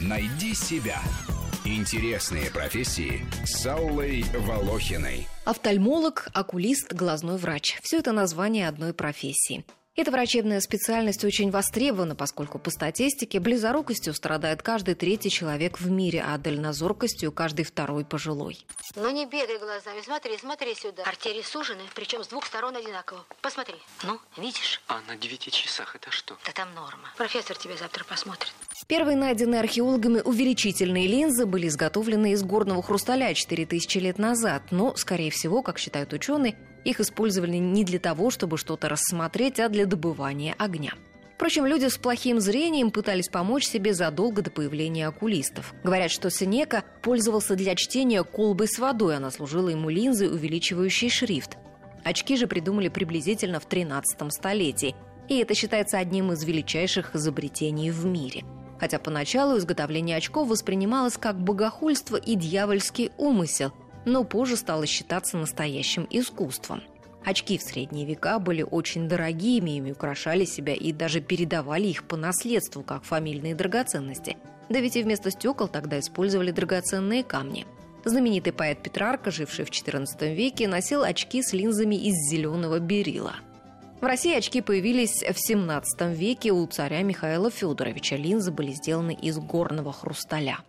Найди себя. Интересные профессии с Аллой Волохиной. Офтальмолог, окулист, глазной врач. Все это название одной профессии. Эта врачебная специальность очень востребована, поскольку по статистике близорукостью страдает каждый третий человек в мире, а дальнозоркостью каждый второй пожилой. Ну не бегай глазами, смотри, смотри сюда. Артерии сужены, причем с двух сторон одинаково. Посмотри. Ну, видишь? А на девяти часах это что? Да там норма. Профессор тебя завтра посмотрит. Первые найденные археологами увеличительные линзы были изготовлены из горного хрусталя 4000 лет назад, но, скорее всего, как считают ученые, их использовали не для того, чтобы что-то рассмотреть, а для добывания огня. Впрочем, люди с плохим зрением пытались помочь себе задолго до появления окулистов. Говорят, что Сенека пользовался для чтения колбой с водой, она служила ему линзой, увеличивающей шрифт. Очки же придумали приблизительно в 13 столетии, и это считается одним из величайших изобретений в мире – хотя поначалу изготовление очков воспринималось как богохульство и дьявольский умысел, но позже стало считаться настоящим искусством. Очки в средние века были очень дорогими, ими украшали себя и даже передавали их по наследству, как фамильные драгоценности. Да ведь и вместо стекол тогда использовали драгоценные камни. Знаменитый поэт Петрарка, живший в XIV веке, носил очки с линзами из зеленого берила – в России очки появились в 17 веке у царя Михаила Федоровича. Линзы были сделаны из горного хрусталя.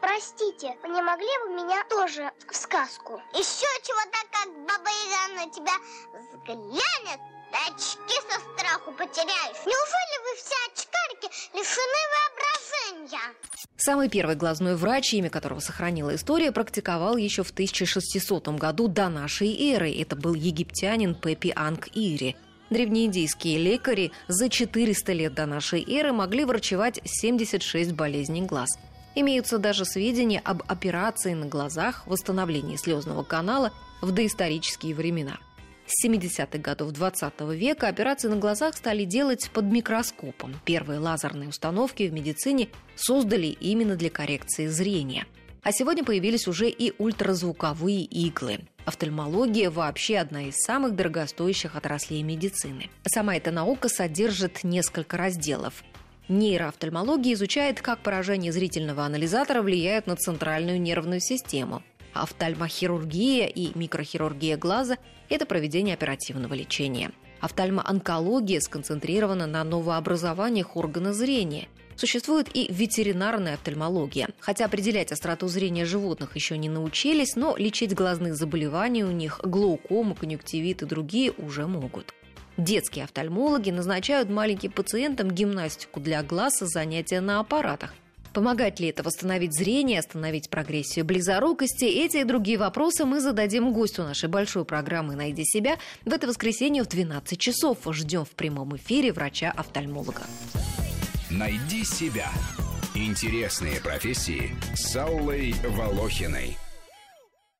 Простите, вы не могли бы меня тоже в сказку? Еще чего-то, как Баба Яга на тебя взглянет, очки со страху потеряешь. Неужели вы все очкарики лишены воображения? Самый первый глазной врач, имя которого сохранила история, практиковал еще в 1600 году до нашей эры. Это был египтянин Пепи Анг Ири. Древнеиндийские лекари за 400 лет до нашей эры могли врачевать 76 болезней глаз. Имеются даже сведения об операции на глазах, восстановлении слезного канала в доисторические времена. С 70-х годов 20 века операции на глазах стали делать под микроскопом. Первые лазерные установки в медицине создали именно для коррекции зрения. А сегодня появились уже и ультразвуковые иглы. Офтальмология вообще одна из самых дорогостоящих отраслей медицины. Сама эта наука содержит несколько разделов. Нейроофтальмология изучает, как поражение зрительного анализатора влияет на центральную нервную систему. Офтальмохирургия и микрохирургия глаза – это проведение оперативного лечения. Офтальмоонкология сконцентрирована на новообразованиях органа зрения – Существует и ветеринарная офтальмология. Хотя определять остроту зрения животных еще не научились, но лечить глазные заболевания у них, глаукому, конъюнктивит и другие уже могут. Детские офтальмологи назначают маленьким пациентам гимнастику для глаз и занятия на аппаратах. Помогать ли это восстановить зрение, остановить прогрессию близорукости? Эти и другие вопросы мы зададим гостю нашей большой программы «Найди себя» в это воскресенье в 12 часов. Ждем в прямом эфире врача-офтальмолога. Найди себя. Интересные профессии с Аллой Волохиной.